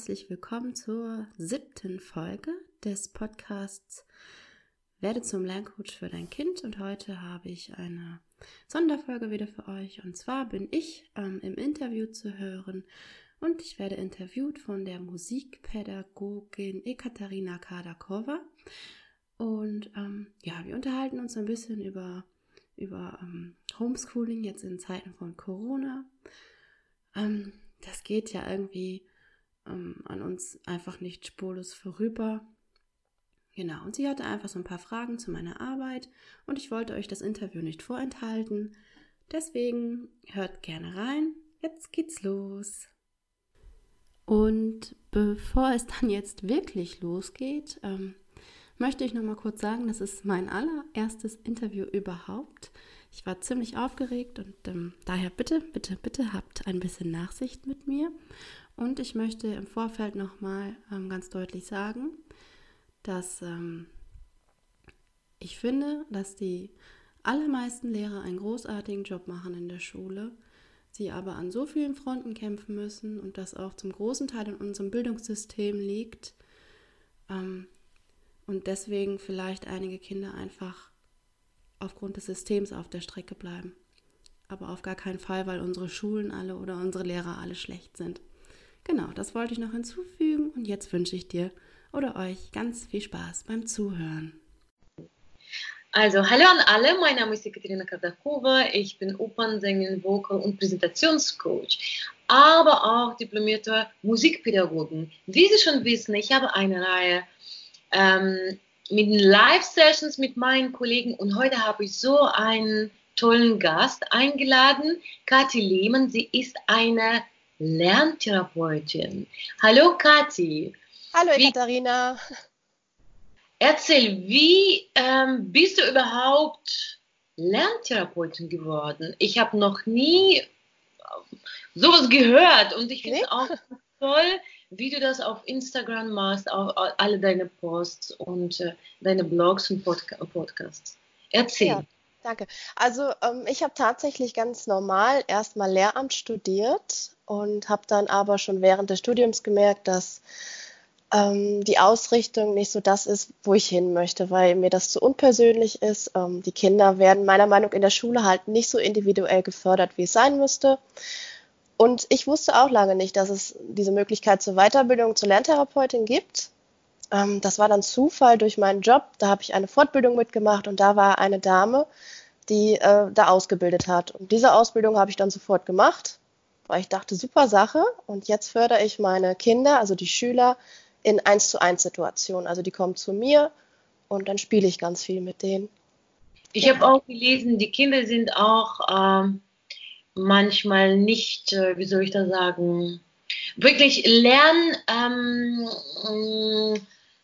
Herzlich willkommen zur siebten Folge des Podcasts Werde zum Lerncoach für dein Kind. Und heute habe ich eine Sonderfolge wieder für euch. Und zwar bin ich ähm, im Interview zu hören und ich werde interviewt von der Musikpädagogin Ekaterina Kardakova. Und ähm, ja, wir unterhalten uns ein bisschen über, über ähm, Homeschooling jetzt in Zeiten von Corona. Ähm, das geht ja irgendwie ähm, an uns einfach nicht spurlos vorüber. Genau, und sie hatte einfach so ein paar Fragen zu meiner Arbeit und ich wollte euch das Interview nicht vorenthalten. Deswegen hört gerne rein. Jetzt geht's los. Und bevor es dann jetzt wirklich losgeht, ähm, möchte ich noch mal kurz sagen, das ist mein allererstes Interview überhaupt. Ich war ziemlich aufgeregt und ähm, daher bitte, bitte, bitte habt ein bisschen Nachsicht mit mir. Und ich möchte im Vorfeld noch mal ähm, ganz deutlich sagen, dass ähm, ich finde, dass die allermeisten Lehrer einen großartigen Job machen in der Schule sie aber an so vielen Fronten kämpfen müssen und das auch zum großen Teil in unserem Bildungssystem liegt ähm, und deswegen vielleicht einige Kinder einfach aufgrund des Systems auf der Strecke bleiben. Aber auf gar keinen Fall, weil unsere Schulen alle oder unsere Lehrer alle schlecht sind. Genau, das wollte ich noch hinzufügen und jetzt wünsche ich dir oder euch ganz viel Spaß beim Zuhören. Also, hallo an alle, mein Name ist Ekaterina Kardakova, ich bin Opernsängerin, Vocal- und Präsentationscoach, aber auch diplomierter Musikpädagogin. Wie Sie schon wissen, ich habe eine Reihe ähm, mit Live-Sessions mit meinen Kollegen und heute habe ich so einen tollen Gast eingeladen, Kathi Lehmann. Sie ist eine Lerntherapeutin. Hallo Kathi. Hallo Ekaterina. Erzähl, wie ähm, bist du überhaupt Lerntherapeutin geworden? Ich habe noch nie ähm, sowas gehört und ich finde nee. auch toll, wie du das auf Instagram machst, auf alle deine Posts und äh, deine Blogs und Podca Podcasts. Erzähl. Ja, danke. Also ähm, ich habe tatsächlich ganz normal erstmal Lehramt studiert und habe dann aber schon während des Studiums gemerkt, dass ähm, die Ausrichtung nicht so das ist, wo ich hin möchte, weil mir das zu unpersönlich ist. Ähm, die Kinder werden meiner Meinung nach in der Schule halt nicht so individuell gefördert, wie es sein müsste. Und ich wusste auch lange nicht, dass es diese Möglichkeit zur Weiterbildung zur Lerntherapeutin gibt. Ähm, das war dann Zufall durch meinen Job. Da habe ich eine Fortbildung mitgemacht und da war eine Dame, die äh, da ausgebildet hat. Und diese Ausbildung habe ich dann sofort gemacht, weil ich dachte, super Sache. Und jetzt fördere ich meine Kinder, also die Schüler, in 1 zu 1 Situationen. Also die kommen zu mir und dann spiele ich ganz viel mit denen. Ich ja. habe auch gelesen, die Kinder sind auch ähm, manchmal nicht, äh, wie soll ich das sagen, wirklich lernen, ähm,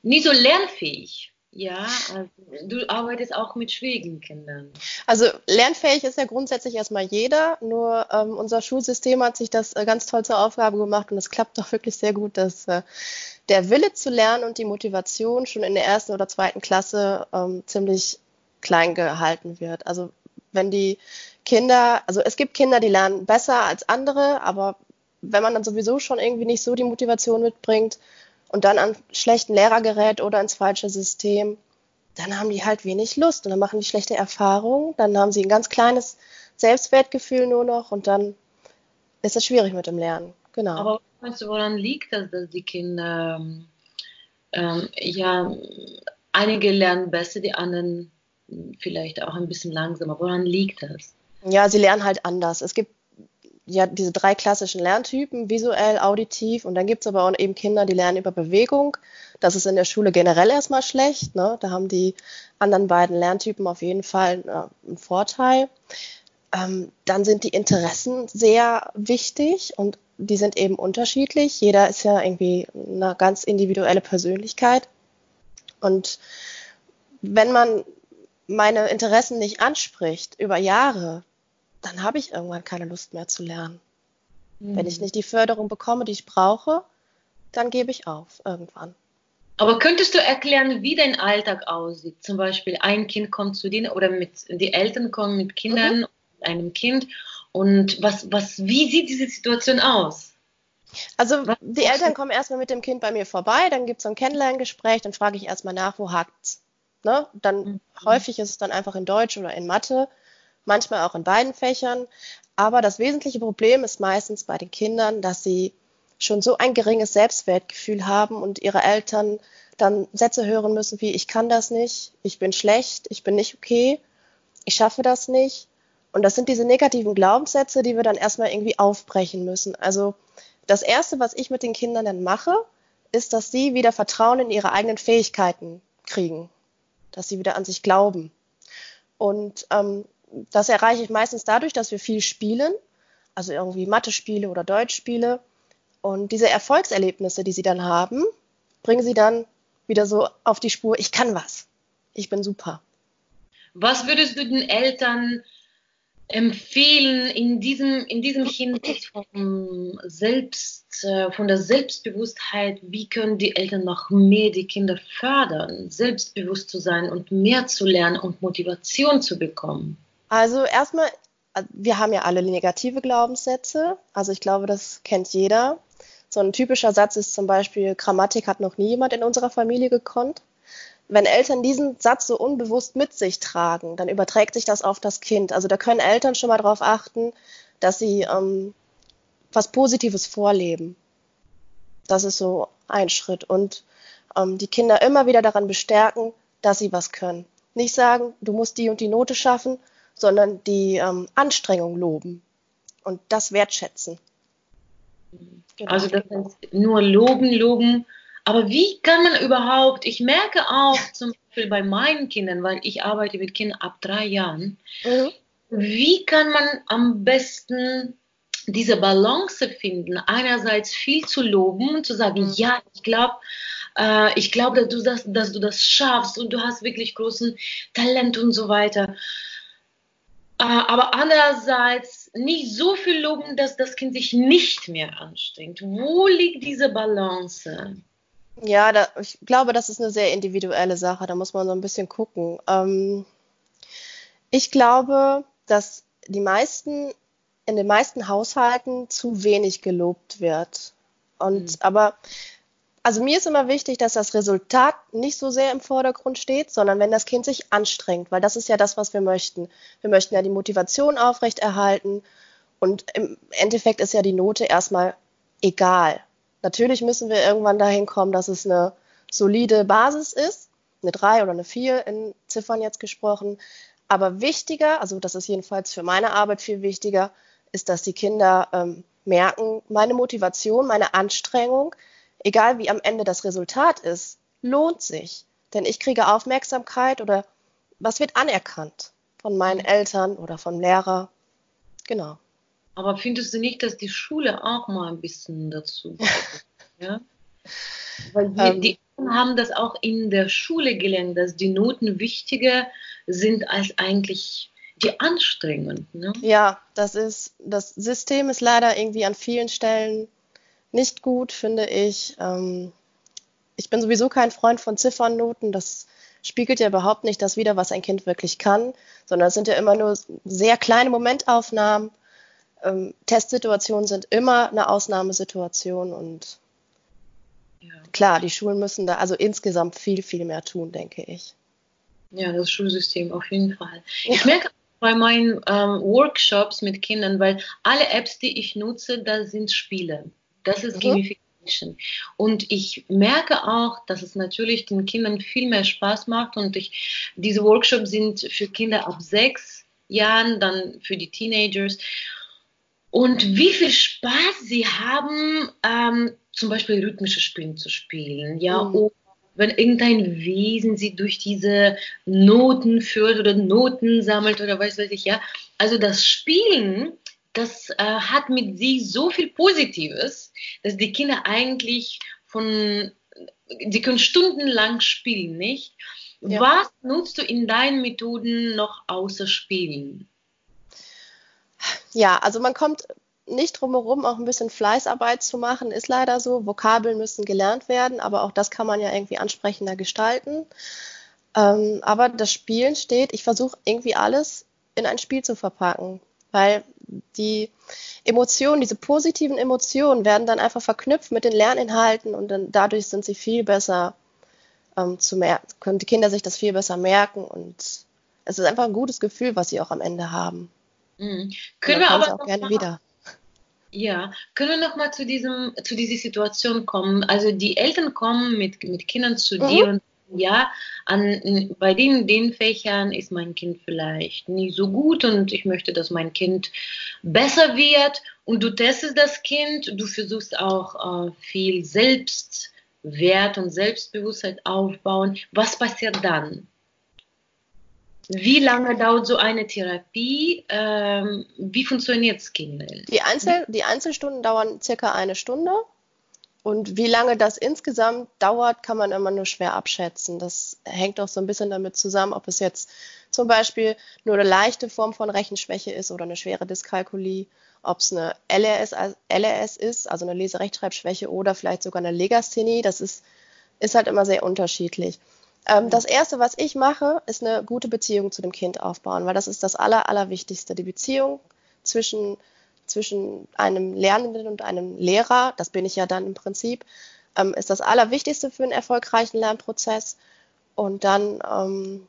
nicht so lernfähig. Ja, also du arbeitest auch mit schwierigen Kindern. Also lernfähig ist ja grundsätzlich erstmal jeder, nur ähm, unser Schulsystem hat sich das äh, ganz toll zur Aufgabe gemacht und es klappt doch wirklich sehr gut, dass äh, der Wille zu lernen und die Motivation schon in der ersten oder zweiten Klasse ähm, ziemlich klein gehalten wird. Also wenn die Kinder, also es gibt Kinder, die lernen besser als andere, aber wenn man dann sowieso schon irgendwie nicht so die Motivation mitbringt und dann an schlechten Lehrer gerät oder ins falsche System, dann haben die halt wenig Lust und dann machen die schlechte Erfahrungen, dann haben sie ein ganz kleines Selbstwertgefühl nur noch und dann ist es schwierig mit dem Lernen. Genau. Aber meinst du, woran liegt das, dass die Kinder, ähm, ja, einige lernen besser, die anderen vielleicht auch ein bisschen langsamer. Woran liegt das? Ja, sie lernen halt anders. Es gibt ja diese drei klassischen Lerntypen, visuell, auditiv und dann gibt es aber auch eben Kinder, die lernen über Bewegung. Das ist in der Schule generell erstmal schlecht. Ne? Da haben die anderen beiden Lerntypen auf jeden Fall äh, einen Vorteil. Ähm, dann sind die Interessen sehr wichtig und die sind eben unterschiedlich. Jeder ist ja irgendwie eine ganz individuelle Persönlichkeit. Und wenn man meine Interessen nicht anspricht über Jahre, dann habe ich irgendwann keine Lust mehr zu lernen. Mhm. Wenn ich hm. nicht die Förderung bekomme, die ich brauche, dann gebe ich auf irgendwann. Aber könntest du erklären, wie dein Alltag aussieht? Zum Beispiel, ein Kind kommt zu dir oder mit, die Eltern kommen mit Kindern, mhm. einem Kind. Und was, was, wie sieht diese Situation aus? Also die Eltern kommen erstmal mit dem Kind bei mir vorbei, dann gibt es so ein Kennenlerngespräch, dann frage ich erstmal nach, wo hakt's. Ne? Dann mhm. häufig ist es dann einfach in Deutsch oder in Mathe, manchmal auch in beiden Fächern. Aber das wesentliche Problem ist meistens bei den Kindern, dass sie schon so ein geringes Selbstwertgefühl haben und ihre Eltern dann Sätze hören müssen wie ich kann das nicht, ich bin schlecht, ich bin nicht okay, ich schaffe das nicht. Und das sind diese negativen Glaubenssätze, die wir dann erstmal irgendwie aufbrechen müssen. Also das Erste, was ich mit den Kindern dann mache, ist, dass sie wieder Vertrauen in ihre eigenen Fähigkeiten kriegen, dass sie wieder an sich glauben. Und ähm, das erreiche ich meistens dadurch, dass wir viel spielen, also irgendwie Mathe-Spiele oder Deutschspiele. Und diese Erfolgserlebnisse, die sie dann haben, bringen sie dann wieder so auf die Spur, ich kann was, ich bin super. Was würdest du den Eltern empfehlen in diesem, in diesem Hinsicht vom Selbst, äh, von der Selbstbewusstheit, wie können die Eltern noch mehr die Kinder fördern, selbstbewusst zu sein und mehr zu lernen und Motivation zu bekommen? Also erstmal, wir haben ja alle negative Glaubenssätze. Also ich glaube, das kennt jeder. So ein typischer Satz ist zum Beispiel, Grammatik hat noch nie jemand in unserer Familie gekonnt. Wenn Eltern diesen Satz so unbewusst mit sich tragen, dann überträgt sich das auf das Kind. Also da können Eltern schon mal darauf achten, dass sie ähm, was Positives vorleben. Das ist so ein Schritt. Und ähm, die Kinder immer wieder daran bestärken, dass sie was können. Nicht sagen, du musst die und die Note schaffen, sondern die ähm, Anstrengung loben und das wertschätzen. Genau. Also das heißt nur loben, loben. Aber wie kann man überhaupt, ich merke auch zum Beispiel bei meinen Kindern, weil ich arbeite mit Kindern ab drei Jahren, mhm. wie kann man am besten diese Balance finden, einerseits viel zu loben und zu sagen, mhm. ja, ich glaube, äh, ich glaube, dass du das, dass du das schaffst und du hast wirklich großen Talent und so weiter. Äh, aber andererseits nicht so viel loben, dass das Kind sich nicht mehr anstrengt. Wo liegt diese Balance? Ja, da, ich glaube, das ist eine sehr individuelle Sache. Da muss man so ein bisschen gucken. Ähm, ich glaube, dass die meisten in den meisten Haushalten zu wenig gelobt wird. Und mhm. aber also mir ist immer wichtig, dass das Resultat nicht so sehr im Vordergrund steht, sondern wenn das Kind sich anstrengt, weil das ist ja das, was wir möchten. Wir möchten ja die Motivation aufrechterhalten und im Endeffekt ist ja die Note erstmal egal. Natürlich müssen wir irgendwann dahin kommen, dass es eine solide Basis ist, eine 3 oder eine 4 in Ziffern jetzt gesprochen. Aber wichtiger, also das ist jedenfalls für meine Arbeit viel wichtiger, ist, dass die Kinder ähm, merken, meine Motivation, meine Anstrengung, egal wie am Ende das Resultat ist, lohnt sich. Denn ich kriege Aufmerksamkeit oder was wird anerkannt von meinen mhm. Eltern oder vom Lehrer. Genau. Aber findest du nicht, dass die Schule auch mal ein bisschen dazu ja? Weil wir, ähm, die haben das auch in der Schule gelernt, dass die Noten wichtiger sind als eigentlich die Anstrengungen. Ne? Ja, das ist, das System ist leider irgendwie an vielen Stellen nicht gut, finde ich. Ähm, ich bin sowieso kein Freund von Ziffernnoten. Das spiegelt ja überhaupt nicht das wider, was ein Kind wirklich kann, sondern es sind ja immer nur sehr kleine Momentaufnahmen. Ähm, Testsituationen sind immer eine Ausnahmesituation und ja. klar, die Schulen müssen da also insgesamt viel, viel mehr tun, denke ich. Ja, das Schulsystem auf jeden Fall. Ja. Ich merke bei meinen ähm, Workshops mit Kindern, weil alle Apps, die ich nutze, da sind Spiele. Das ist mhm. Gamification. Und ich merke auch, dass es natürlich den Kindern viel mehr Spaß macht. Und ich, diese Workshops sind für Kinder ab sechs Jahren, dann für die Teenagers. Und wie viel Spaß sie haben, ähm, zum Beispiel rhythmische Spiele zu spielen. Ja, mhm. wenn irgendein Wesen sie durch diese Noten führt oder Noten sammelt oder weiß weiß ich ja. Also das Spielen das äh, hat mit sich so viel Positives, dass die Kinder eigentlich von, die können stundenlang spielen, nicht? Ja. Was nutzt du in deinen Methoden noch außer Spielen? Ja, also man kommt nicht drumherum, auch ein bisschen Fleißarbeit zu machen, ist leider so. Vokabeln müssen gelernt werden, aber auch das kann man ja irgendwie ansprechender gestalten. Ähm, aber das Spielen steht, ich versuche irgendwie alles in ein Spiel zu verpacken, weil die Emotionen, diese positiven Emotionen werden dann einfach verknüpft mit den Lerninhalten und dann dadurch sind sie viel besser ähm, zu merken, können die Kinder sich das viel besser merken und es ist einfach ein gutes Gefühl, was sie auch am Ende haben. Mhm. Können wir aber auch gerne mal, wieder. Ja, können wir noch mal zu diesem zu dieser Situation kommen? Also die Eltern kommen mit mit Kindern zu mhm. dir und ja, an, bei den, den Fächern ist mein Kind vielleicht nicht so gut und ich möchte, dass mein Kind besser wird und du testest das Kind, du versuchst auch äh, viel Selbstwert und Selbstbewusstsein aufbauen. Was passiert dann? Wie lange dauert so eine Therapie? Ähm, wie funktioniert es Kinder? Die, Einzel die Einzelstunden dauern circa eine Stunde. Und wie lange das insgesamt dauert, kann man immer nur schwer abschätzen. Das hängt auch so ein bisschen damit zusammen, ob es jetzt zum Beispiel nur eine leichte Form von Rechenschwäche ist oder eine schwere Dyskalkulie, ob es eine LRS, LRS ist, also eine Leserechtschreibschwäche oder vielleicht sogar eine Legasthenie. Das ist, ist halt immer sehr unterschiedlich. Ähm, das Erste, was ich mache, ist eine gute Beziehung zu dem Kind aufbauen, weil das ist das Aller, Allerwichtigste. Die Beziehung zwischen zwischen einem Lernenden und einem Lehrer, das bin ich ja dann im Prinzip, ähm, ist das Allerwichtigste für einen erfolgreichen Lernprozess. Und dann ähm,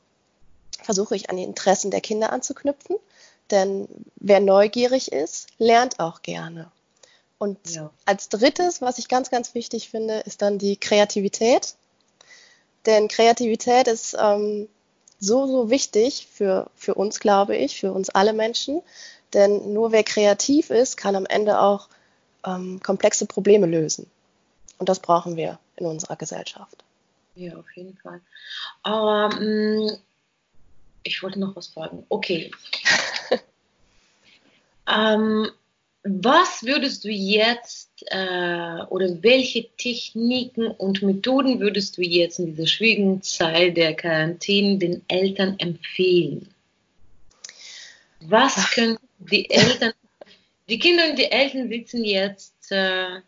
versuche ich an die Interessen der Kinder anzuknüpfen, denn wer neugierig ist, lernt auch gerne. Und ja. als drittes, was ich ganz, ganz wichtig finde, ist dann die Kreativität. Denn Kreativität ist ähm, so, so wichtig für, für uns, glaube ich, für uns alle Menschen, denn nur wer kreativ ist, kann am Ende auch ähm, komplexe Probleme lösen. Und das brauchen wir in unserer Gesellschaft. Ja, auf jeden Fall. Aber mh, mm, ich wollte noch was fragen. Okay. ähm, was würdest du jetzt äh, oder welche Techniken und Methoden würdest du jetzt in dieser schwierigen Zeit der Quarantäne den Eltern empfehlen? Was können die Eltern, die Kinder und die Eltern sitzen jetzt äh,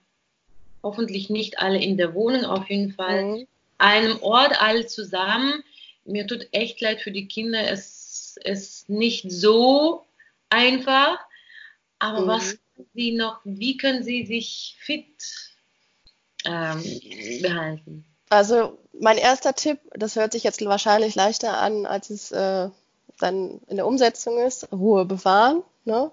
hoffentlich nicht alle in der Wohnung, auf jeden Fall mhm. einem Ort alle zusammen. Mir tut echt leid für die Kinder, es ist nicht so einfach, aber mhm. was sie noch, wie können sie sich fit ähm, behalten? Also mein erster Tipp, das hört sich jetzt wahrscheinlich leichter an, als es äh, dann in der Umsetzung ist, Ruhe bewahren ne?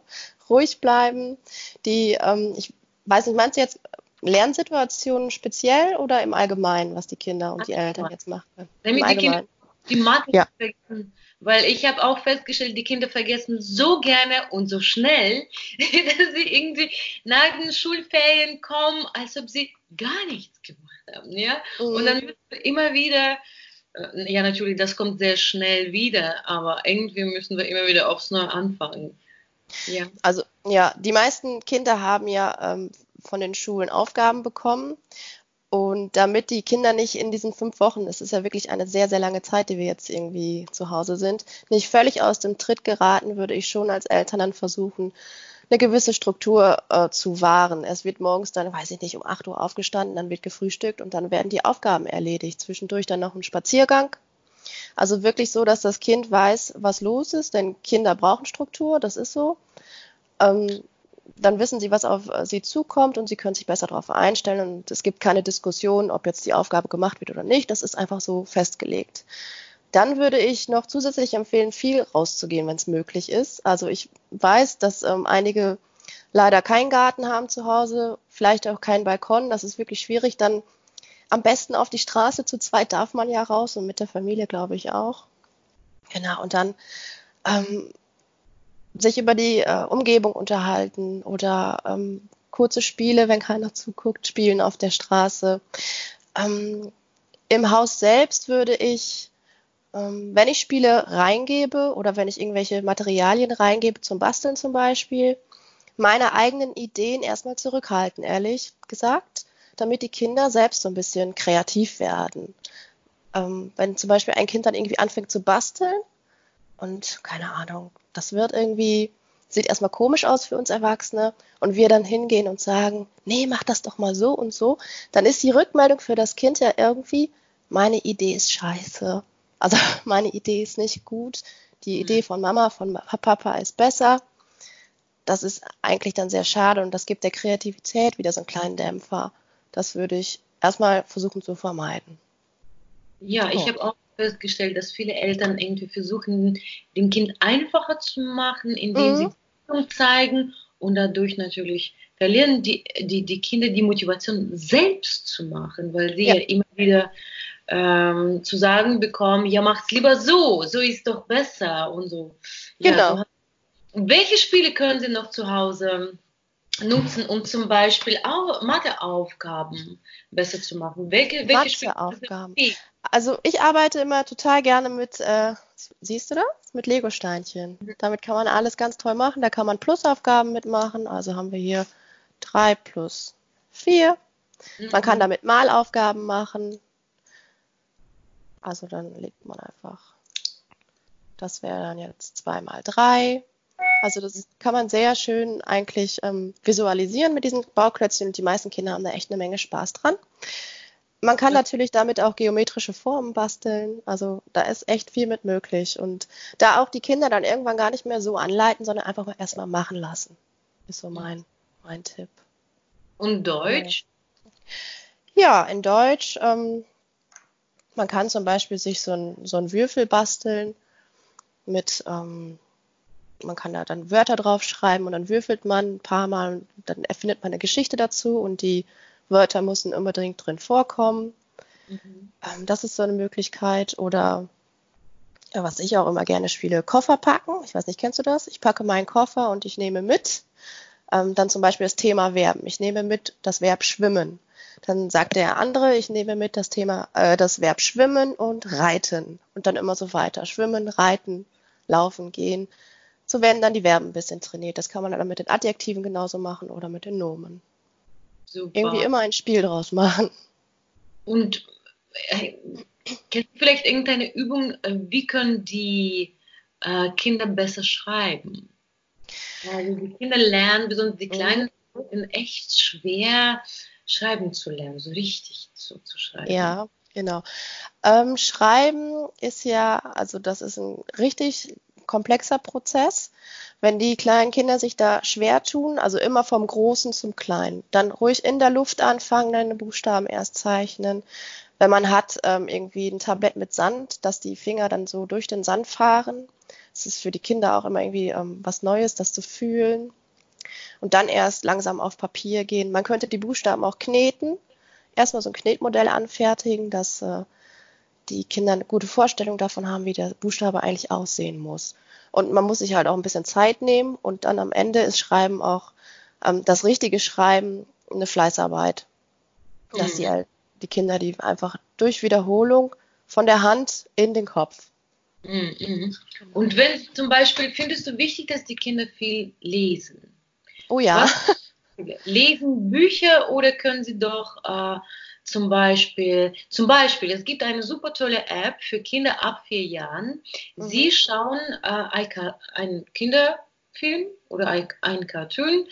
ruhig bleiben. Die, ähm, ich weiß nicht, meinst du jetzt Lernsituationen speziell oder im Allgemeinen, was die Kinder und die Eltern jetzt machen? Im die Kinder die Mathe ja. vergessen. Weil ich habe auch festgestellt, die Kinder vergessen so gerne und so schnell, dass sie irgendwie nach den Schulferien kommen, als ob sie gar nichts gemacht haben. Ja? Mhm. Und dann müssen wir immer wieder, ja natürlich, das kommt sehr schnell wieder, aber irgendwie müssen wir immer wieder aufs Neue anfangen. Ja. Also ja, die meisten Kinder haben ja ähm, von den Schulen Aufgaben bekommen. Und damit die Kinder nicht in diesen fünf Wochen, es ist ja wirklich eine sehr, sehr lange Zeit, die wir jetzt irgendwie zu Hause sind, nicht völlig aus dem Tritt geraten, würde ich schon als Eltern dann versuchen, eine gewisse Struktur äh, zu wahren. Es wird morgens dann, weiß ich nicht, um 8 Uhr aufgestanden, dann wird gefrühstückt und dann werden die Aufgaben erledigt. Zwischendurch dann noch ein Spaziergang also wirklich so, dass das Kind weiß, was los ist, denn Kinder brauchen Struktur, das ist so. Ähm, dann wissen sie, was auf sie zukommt und sie können sich besser darauf einstellen und es gibt keine Diskussion, ob jetzt die Aufgabe gemacht wird oder nicht. Das ist einfach so festgelegt. Dann würde ich noch zusätzlich empfehlen, viel rauszugehen, wenn es möglich ist. Also ich weiß, dass ähm, einige leider keinen Garten haben zu Hause, vielleicht auch keinen Balkon. Das ist wirklich schwierig. Dann am besten auf die Straße. Zu zweit darf man ja raus und mit der Familie, glaube ich, auch. Genau, und dann ähm, sich über die äh, Umgebung unterhalten oder ähm, kurze Spiele, wenn keiner zuguckt, spielen auf der Straße. Ähm, Im Haus selbst würde ich, wenn ich Spiele reingebe oder wenn ich irgendwelche Materialien reingebe, zum Basteln zum Beispiel, meine eigenen Ideen erstmal zurückhalten, ehrlich gesagt, damit die Kinder selbst so ein bisschen kreativ werden. Ähm, wenn zum Beispiel ein Kind dann irgendwie anfängt zu basteln und keine Ahnung, das wird irgendwie, sieht erstmal komisch aus für uns Erwachsene und wir dann hingehen und sagen, nee, mach das doch mal so und so, dann ist die Rückmeldung für das Kind ja irgendwie, meine Idee ist scheiße. Also meine Idee ist nicht gut, die Idee von Mama, von Papa ist besser. Das ist eigentlich dann sehr schade und das gibt der Kreativität wieder so einen kleinen Dämpfer. Das würde ich erstmal versuchen zu vermeiden. Ja, ich habe auch festgestellt, dass viele Eltern irgendwie versuchen, dem Kind einfacher zu machen, indem mhm. sie zeigen und dadurch natürlich verlieren die, die, die Kinder die Motivation selbst zu machen, weil sie ja, ja immer wieder ähm, zu sagen bekommen, ja, macht's lieber so, so ist doch besser und so. Genau. Ja, welche Spiele können Sie noch zu Hause nutzen, um zum Beispiel auch Matheaufgaben besser zu machen? Welche, welche Matheaufgaben? Also ich arbeite immer total gerne mit, äh, siehst du das? Mit Lego-Steinchen. Mhm. Damit kann man alles ganz toll machen. Da kann man Plusaufgaben mitmachen. Also haben wir hier 3 plus 4. Mhm. Man kann damit Malaufgaben machen. Also dann legt man einfach, das wäre dann jetzt 2 mal 3. Also das kann man sehr schön eigentlich ähm, visualisieren mit diesen Bauklötzchen und die meisten Kinder haben da echt eine Menge Spaß dran. Man kann ja. natürlich damit auch geometrische Formen basteln. Also da ist echt viel mit möglich. Und da auch die Kinder dann irgendwann gar nicht mehr so anleiten, sondern einfach mal erstmal machen lassen. Ist so mein, mein Tipp. Und Deutsch? Ja, in Deutsch. Ähm, man kann zum Beispiel sich so ein, so Würfel basteln mit, ähm, man kann da dann Wörter draufschreiben und dann würfelt man ein paar Mal und dann erfindet man eine Geschichte dazu und die Wörter müssen unbedingt drin vorkommen. Mhm. Ähm, das ist so eine Möglichkeit. Oder ja, was ich auch immer gerne spiele, Koffer packen. Ich weiß nicht, kennst du das? Ich packe meinen Koffer und ich nehme mit. Ähm, dann zum Beispiel das Thema Verben. Ich nehme mit das Verb schwimmen. Dann sagt der andere, ich nehme mit das Thema, äh, das Verb schwimmen und reiten. Und dann immer so weiter. Schwimmen, reiten, laufen, gehen. So werden dann die Verben ein bisschen trainiert. Das kann man dann mit den Adjektiven genauso machen oder mit den Nomen. Super. Irgendwie immer ein Spiel draus machen. Und äh, kennst du vielleicht irgendeine Übung, äh, wie können die äh, Kinder besser schreiben? Also die Kinder lernen, besonders die mhm. Kleinen, mhm. echt schwer schreiben zu lernen, so richtig zu, zu schreiben. Ja, genau. Ähm, schreiben ist ja, also das ist ein richtig komplexer Prozess. Wenn die kleinen Kinder sich da schwer tun, also immer vom Großen zum Kleinen, dann ruhig in der Luft anfangen, deine Buchstaben erst zeichnen. Wenn man hat ähm, irgendwie ein Tablett mit Sand, dass die Finger dann so durch den Sand fahren. Es ist für die Kinder auch immer irgendwie ähm, was Neues, das zu fühlen. Und dann erst langsam auf Papier gehen. Man könnte die Buchstaben auch kneten. Erstmal so ein Knetmodell anfertigen, dass äh, die Kinder eine gute Vorstellung davon haben, wie der Buchstabe eigentlich aussehen muss. Und man muss sich halt auch ein bisschen Zeit nehmen und dann am Ende ist Schreiben auch ähm, das richtige Schreiben eine Fleißarbeit. Mhm. Dass die, halt, die Kinder die einfach durch Wiederholung von der Hand in den Kopf. Mhm. Und wenn zum Beispiel, findest du wichtig, dass die Kinder viel lesen? Oh ja. Was? Lesen Bücher oder können sie doch äh, zum Beispiel, zum Beispiel, es gibt eine super tolle App für Kinder ab vier Jahren. Mhm. Sie schauen äh, einen Kinderfilm oder ein, ein Cartoon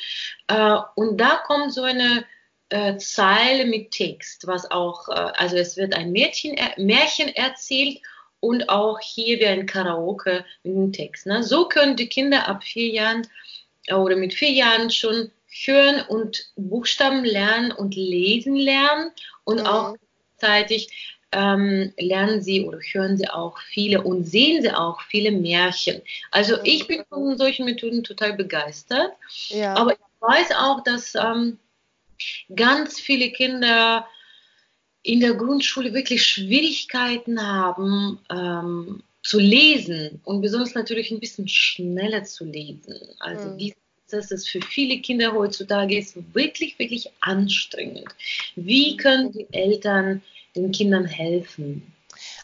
äh, und da kommt so eine äh, Zeile mit Text, was auch, äh, also es wird ein Mädchen, Märchen erzählt und auch hier wie ein Karaoke mit dem Text. Ne? So können die Kinder ab vier Jahren oder mit vier Jahren schon hören und Buchstaben lernen und lesen lernen und mhm. auch gleichzeitig ähm, lernen sie oder hören sie auch viele und sehen sie auch viele Märchen. Also mhm. ich bin von solchen Methoden total begeistert. Ja. Aber ich weiß auch, dass ähm, ganz viele Kinder in der Grundschule wirklich Schwierigkeiten haben ähm, zu lesen und besonders natürlich ein bisschen schneller zu lesen. Also mhm. diese dass es für viele Kinder heutzutage ist wirklich, wirklich anstrengend. Wie können die Eltern den Kindern helfen?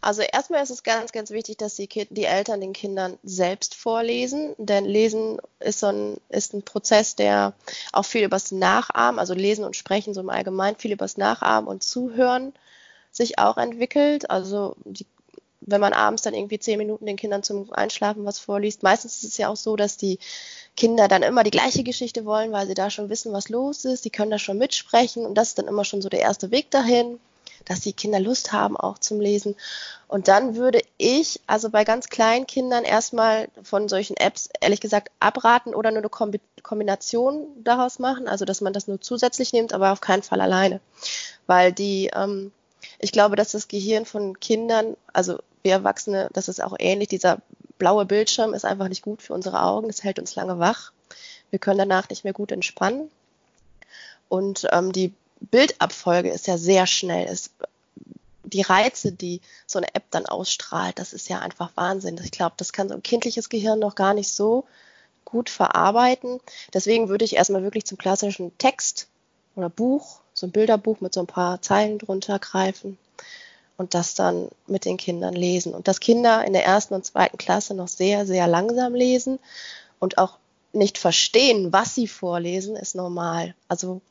Also erstmal ist es ganz, ganz wichtig, dass die, die, Eltern den Kindern selbst vorlesen, denn Lesen ist, so ein, ist ein Prozess, der auch viel übers Nachahmen, also Lesen und Sprechen so im Allgemeinen, viel übers Nachahmen und Zuhören sich auch entwickelt. Also die, wenn man abends dann irgendwie zehn Minuten den Kindern zum Einschlafen was vorliest, meistens ist es ja auch so, dass die Kinder dann immer die gleiche Geschichte wollen, weil sie da schon wissen, was los ist. Die können da schon mitsprechen und das ist dann immer schon so der erste Weg dahin dass die Kinder Lust haben auch zum Lesen. Und dann würde ich also bei ganz kleinen Kindern erstmal von solchen Apps ehrlich gesagt abraten oder nur eine Kombination daraus machen, also dass man das nur zusätzlich nimmt, aber auf keinen Fall alleine. Weil die, ähm, ich glaube, dass das Gehirn von Kindern, also wir Erwachsene, das ist auch ähnlich, dieser blaue Bildschirm ist einfach nicht gut für unsere Augen, es hält uns lange wach. Wir können danach nicht mehr gut entspannen. Und ähm, die Bildabfolge ist ja sehr schnell. Es, die Reize, die so eine App dann ausstrahlt, das ist ja einfach Wahnsinn. Ich glaube, das kann so ein kindliches Gehirn noch gar nicht so gut verarbeiten. Deswegen würde ich erstmal wirklich zum klassischen Text oder Buch, so ein Bilderbuch mit so ein paar Zeilen drunter greifen und das dann mit den Kindern lesen. Und dass Kinder in der ersten und zweiten Klasse noch sehr, sehr langsam lesen und auch nicht verstehen, was sie vorlesen, ist normal. Also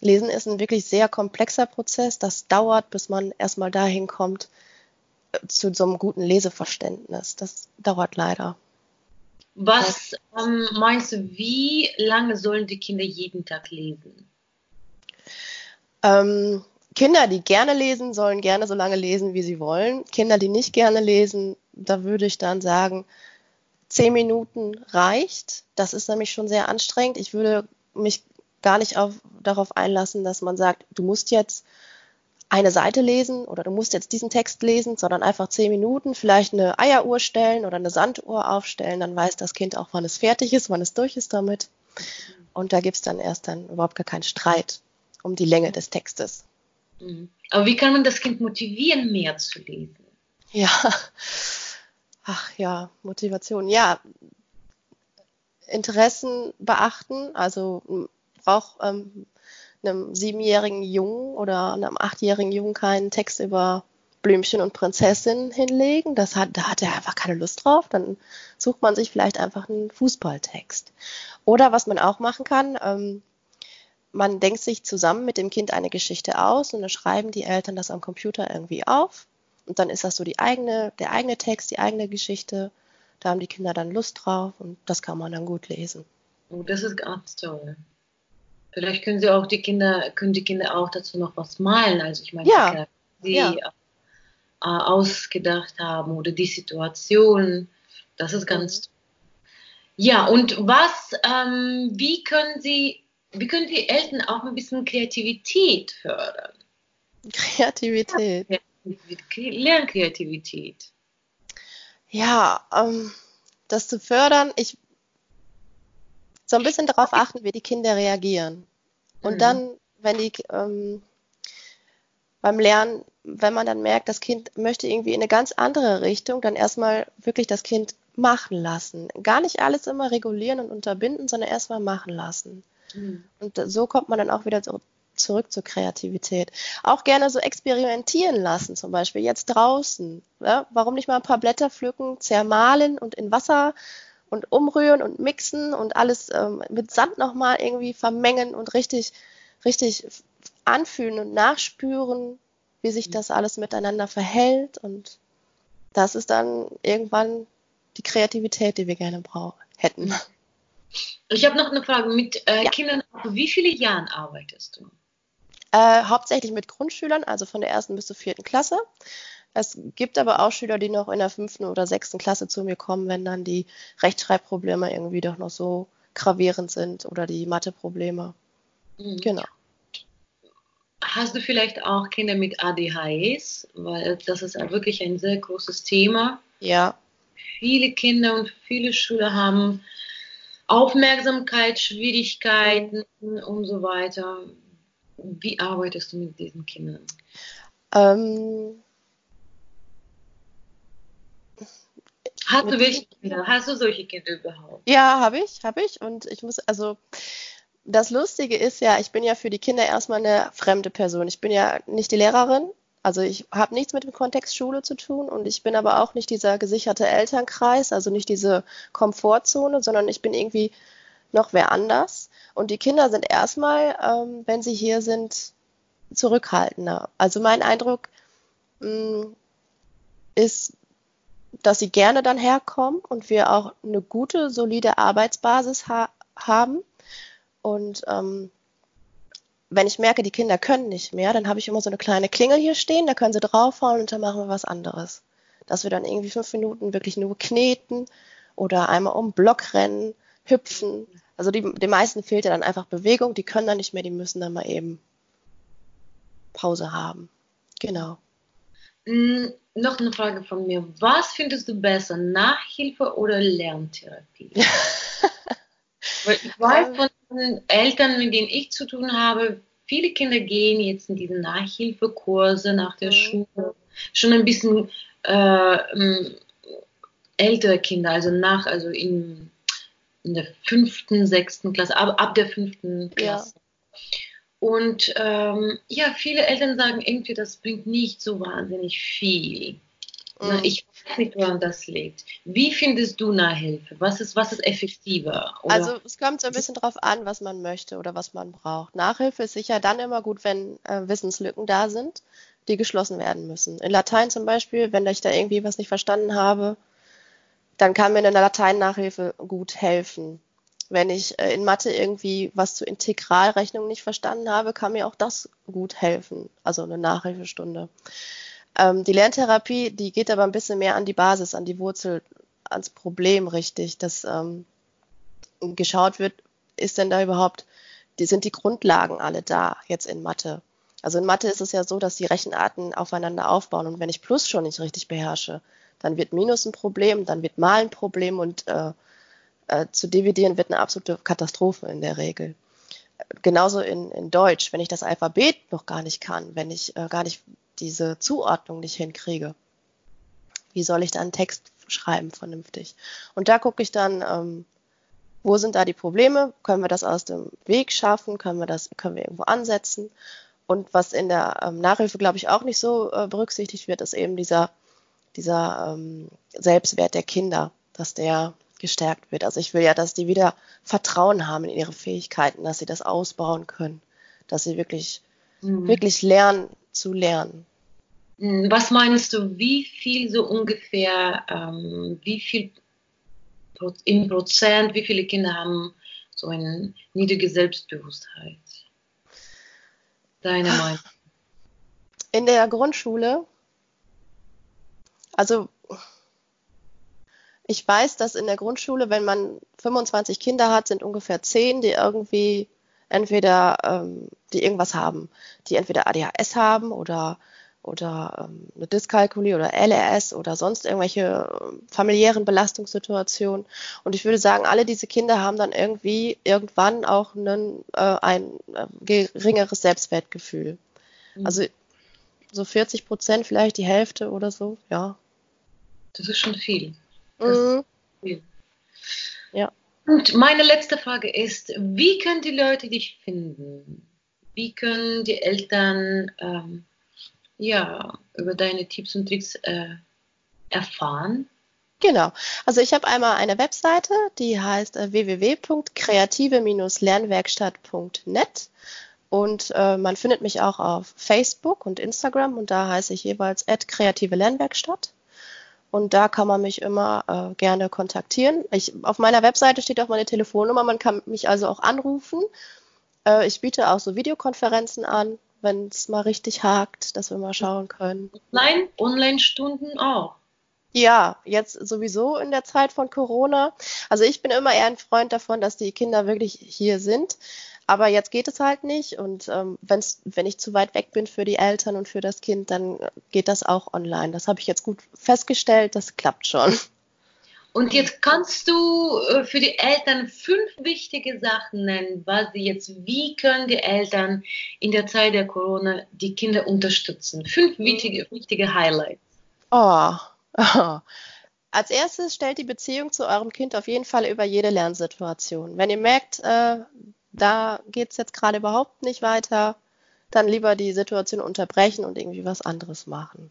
Lesen ist ein wirklich sehr komplexer Prozess. Das dauert, bis man erstmal dahin kommt äh, zu so einem guten Leseverständnis. Das dauert leider. Was ähm, meinst du, wie lange sollen die Kinder jeden Tag lesen? Ähm, Kinder, die gerne lesen, sollen gerne so lange lesen, wie sie wollen. Kinder, die nicht gerne lesen, da würde ich dann sagen, zehn Minuten reicht. Das ist nämlich schon sehr anstrengend. Ich würde mich gar nicht auf, darauf einlassen, dass man sagt, du musst jetzt eine Seite lesen oder du musst jetzt diesen Text lesen, sondern einfach zehn Minuten, vielleicht eine Eieruhr stellen oder eine Sanduhr aufstellen, dann weiß das Kind auch, wann es fertig ist, wann es durch ist damit. Und da gibt es dann erst dann überhaupt gar keinen Streit um die Länge des Textes. Mhm. Aber wie kann man das Kind motivieren, mehr zu lesen? Ja, ach ja, Motivation. Ja, Interessen beachten, also brauche ähm, einem siebenjährigen Jungen oder einem achtjährigen Jungen keinen Text über Blümchen und Prinzessin hinlegen. Das hat, da hat er einfach keine Lust drauf. Dann sucht man sich vielleicht einfach einen Fußballtext. Oder was man auch machen kann, ähm, man denkt sich zusammen mit dem Kind eine Geschichte aus und dann schreiben die Eltern das am Computer irgendwie auf. Und dann ist das so die eigene, der eigene Text, die eigene Geschichte. Da haben die Kinder dann Lust drauf und das kann man dann gut lesen. Oh, das ist ganz toll. Vielleicht können sie auch die Kinder, können die Kinder auch dazu noch was malen. Also ich meine, ja. sie ja. Äh, ausgedacht haben oder die Situation. Das ist ganz. Ja, und was, ähm, wie können sie, wie können die Eltern auch ein bisschen Kreativität fördern? Kreativität. Lernkreativität. Ja, ähm, das zu fördern, ich so ein bisschen darauf achten, wie die Kinder reagieren. Und mhm. dann, wenn die ähm, beim Lernen, wenn man dann merkt, das Kind möchte irgendwie in eine ganz andere Richtung, dann erstmal wirklich das Kind machen lassen. Gar nicht alles immer regulieren und unterbinden, sondern erstmal machen lassen. Mhm. Und so kommt man dann auch wieder zurück zur Kreativität. Auch gerne so experimentieren lassen, zum Beispiel jetzt draußen. Ja? Warum nicht mal ein paar Blätter pflücken, zermahlen und in Wasser und umrühren und mixen und alles ähm, mit Sand nochmal irgendwie vermengen und richtig, richtig anfühlen und nachspüren, wie sich das alles miteinander verhält. Und das ist dann irgendwann die Kreativität, die wir gerne brauchen, hätten. Ich habe noch eine Frage. Mit äh, ja. Kindern, wie viele Jahren arbeitest du? Äh, hauptsächlich mit Grundschülern, also von der ersten bis zur vierten Klasse. Es gibt aber auch Schüler, die noch in der fünften oder sechsten Klasse zu mir kommen, wenn dann die Rechtschreibprobleme irgendwie doch noch so gravierend sind oder die Matheprobleme. Mhm. Genau. Hast du vielleicht auch Kinder mit ADHS? Weil das ist ja wirklich ein sehr großes Thema. Ja. Viele Kinder und viele Schüler haben Aufmerksamkeitsschwierigkeiten und so weiter. Wie arbeitest du mit diesen Kindern? Ähm, Hast du welche Kinder? Hast du solche Kinder überhaupt? Ja, habe ich, habe ich. Und ich muss, also das Lustige ist ja, ich bin ja für die Kinder erstmal eine fremde Person. Ich bin ja nicht die Lehrerin, Also ich habe nichts mit dem Kontext Schule zu tun und ich bin aber auch nicht dieser gesicherte Elternkreis, also nicht diese Komfortzone, sondern ich bin irgendwie noch wer anders. Und die Kinder sind erstmal, ähm, wenn sie hier sind, zurückhaltender. Also mein Eindruck mh, mm, ist, dass sie gerne dann herkommen und wir auch eine gute, solide Arbeitsbasis ha haben. Und ähm, wenn ich merke, die Kinder können nicht mehr, dann habe ich immer so eine kleine Klingel hier stehen, da können sie draufhauen und dann machen wir was anderes. Dass wir dann irgendwie fünf Minuten wirklich nur kneten oder einmal um Block rennen, hüpfen. Also die, den meisten fehlt ja dann einfach Bewegung, die können dann nicht mehr, die müssen dann mal eben Pause haben. Genau. Mm, noch eine Frage von mir. Was findest du besser, Nachhilfe oder Lerntherapie? Weil ich weiß von den Eltern, mit denen ich zu tun habe, viele Kinder gehen jetzt in diese Nachhilfekurse nach der mhm. Schule. Schon ein bisschen äh, ähm, ältere Kinder, also nach, also in, in der fünften, sechsten Klasse, ab, ab der fünften Klasse. Ja. Und ähm, ja, viele Eltern sagen irgendwie, das bringt nicht so wahnsinnig viel. Mhm. Ich weiß nicht, woran das liegt. Wie findest du Nachhilfe? Was ist, was ist effektiver? Oder? Also es kommt so ein bisschen drauf an, was man möchte oder was man braucht. Nachhilfe ist sicher dann immer gut, wenn äh, Wissenslücken da sind, die geschlossen werden müssen. In Latein zum Beispiel, wenn ich da irgendwie was nicht verstanden habe, dann kann mir eine Latein-Nachhilfe gut helfen. Wenn ich äh, in Mathe irgendwie was zur Integralrechnung nicht verstanden habe, kann mir auch das gut helfen. Also eine Nachhilfestunde. Ähm, die Lerntherapie, die geht aber ein bisschen mehr an die Basis, an die Wurzel, ans Problem richtig, dass ähm, geschaut wird, ist denn da überhaupt, die, sind die Grundlagen alle da jetzt in Mathe? Also in Mathe ist es ja so, dass die Rechenarten aufeinander aufbauen und wenn ich Plus schon nicht richtig beherrsche, dann wird Minus ein Problem, dann wird Mal ein Problem und äh, äh, zu dividieren wird eine absolute Katastrophe in der Regel. Genauso in, in Deutsch, wenn ich das Alphabet noch gar nicht kann, wenn ich äh, gar nicht diese Zuordnung nicht hinkriege. Wie soll ich dann Text schreiben vernünftig? Und da gucke ich dann, ähm, wo sind da die Probleme? Können wir das aus dem Weg schaffen? Können wir das, können wir irgendwo ansetzen? Und was in der ähm, Nachhilfe, glaube ich, auch nicht so äh, berücksichtigt wird, ist eben dieser, dieser ähm, Selbstwert der Kinder, dass der gestärkt wird. Also ich will ja, dass die wieder Vertrauen haben in ihre Fähigkeiten, dass sie das ausbauen können, dass sie wirklich, mhm. wirklich lernen, zu lernen. Hm, was meinst du, wie viel so ungefähr, ähm, wie viel im Prozent, wie viele Kinder haben so eine niedrige Selbstbewusstheit? Deine Meinung? In der Grundschule, also ich weiß, dass in der Grundschule, wenn man 25 Kinder hat, sind ungefähr 10, die irgendwie entweder ähm, die irgendwas haben, die entweder ADHS haben oder oder ähm, eine Dyskalkulie oder LRS oder sonst irgendwelche äh, familiären Belastungssituationen. Und ich würde sagen, alle diese Kinder haben dann irgendwie irgendwann auch einen, äh, ein äh, geringeres Selbstwertgefühl. Mhm. Also so 40 Prozent, vielleicht die Hälfte oder so, ja. Das ist schon viel. Mhm. Ist viel. Und meine letzte Frage ist, wie können die Leute dich finden? Wie können die Eltern ähm, ja, über deine Tipps und Tricks äh, erfahren? Genau. Also ich habe einmal eine Webseite, die heißt äh, www.kreative-lernwerkstatt.net und äh, man findet mich auch auf Facebook und Instagram und da heiße ich jeweils kreative Lernwerkstatt. Und da kann man mich immer äh, gerne kontaktieren. Ich, auf meiner Webseite steht auch meine Telefonnummer. Man kann mich also auch anrufen. Äh, ich biete auch so Videokonferenzen an, wenn es mal richtig hakt, dass wir mal schauen können. Online, Online-Stunden auch. Ja, jetzt sowieso in der Zeit von Corona. Also ich bin immer eher ein Freund davon, dass die Kinder wirklich hier sind. Aber jetzt geht es halt nicht und ähm, wenn's, wenn ich zu weit weg bin für die Eltern und für das Kind, dann geht das auch online. Das habe ich jetzt gut festgestellt, das klappt schon. Und jetzt kannst du äh, für die Eltern fünf wichtige Sachen nennen, was sie jetzt, wie können die Eltern in der Zeit der Corona die Kinder unterstützen? Fünf mhm. wichtige, wichtige Highlights. Oh. oh. Als erstes stellt die Beziehung zu eurem Kind auf jeden Fall über jede Lernsituation. Wenn ihr merkt, äh, da geht es jetzt gerade überhaupt nicht weiter, dann lieber die Situation unterbrechen und irgendwie was anderes machen.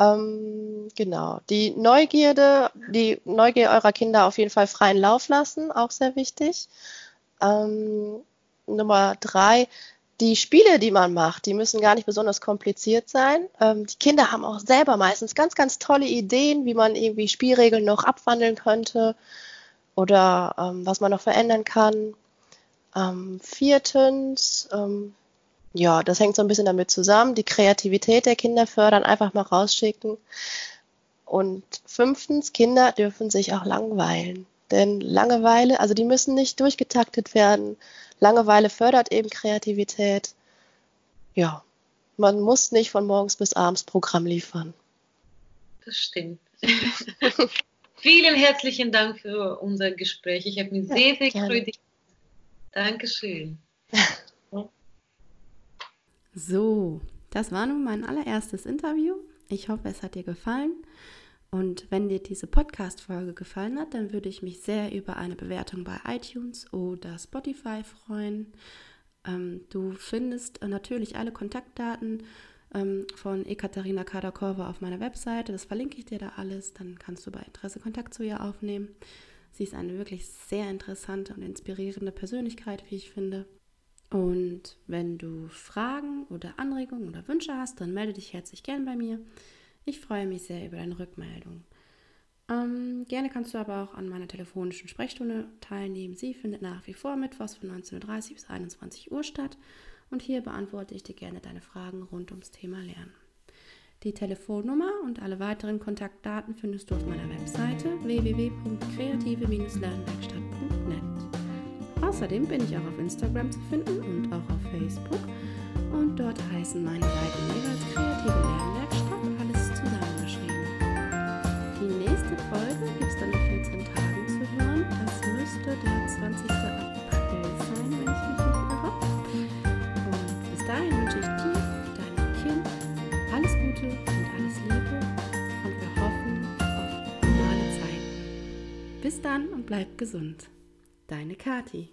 Ähm, genau. Die Neugierde, die Neugier eurer Kinder auf jeden Fall freien Lauf lassen, auch sehr wichtig. Ähm, Nummer drei, die Spiele, die man macht, die müssen gar nicht besonders kompliziert sein. Ähm, die Kinder haben auch selber meistens ganz, ganz tolle Ideen, wie man irgendwie Spielregeln noch abwandeln könnte oder ähm, was man noch verändern kann. Ähm, viertens, ähm, ja, das hängt so ein bisschen damit zusammen, die Kreativität der Kinder fördern, einfach mal rausschicken. Und fünftens, Kinder dürfen sich auch langweilen. Denn Langeweile, also die müssen nicht durchgetaktet werden. Langeweile fördert eben Kreativität. Ja, man muss nicht von morgens bis abends Programm liefern. Das stimmt. Vielen herzlichen Dank für unser Gespräch. Ich habe mich ja, sehr, sehr gefreut. Dankeschön. So, das war nun mein allererstes Interview. Ich hoffe, es hat dir gefallen. Und wenn dir diese Podcast-Folge gefallen hat, dann würde ich mich sehr über eine Bewertung bei iTunes oder Spotify freuen. Ähm, du findest natürlich alle Kontaktdaten ähm, von Ekaterina Kadakorva auf meiner Webseite. Das verlinke ich dir da alles. Dann kannst du bei Interesse Kontakt zu ihr aufnehmen. Sie ist eine wirklich sehr interessante und inspirierende Persönlichkeit, wie ich finde. Und wenn du Fragen oder Anregungen oder Wünsche hast, dann melde dich herzlich gern bei mir. Ich freue mich sehr über deine Rückmeldung. Ähm, gerne kannst du aber auch an meiner telefonischen Sprechstunde teilnehmen. Sie findet nach wie vor mittwochs von 19.30 bis 21 Uhr statt und hier beantworte ich dir gerne deine Fragen rund ums Thema Lernen. Die Telefonnummer und alle weiteren Kontaktdaten findest du auf meiner Webseite www.kreative-lernwerkstatt.net. Außerdem bin ich auch auf Instagram zu finden und auch auf Facebook und dort heißen meine Seiten jeweils Kreative Lernwerkstatt, alles zusammengeschrieben. Die nächste Folge gibt es dann in 14 Tagen zu hören. Das müsste der 20. April Bis dann und bleib gesund. Deine Kati.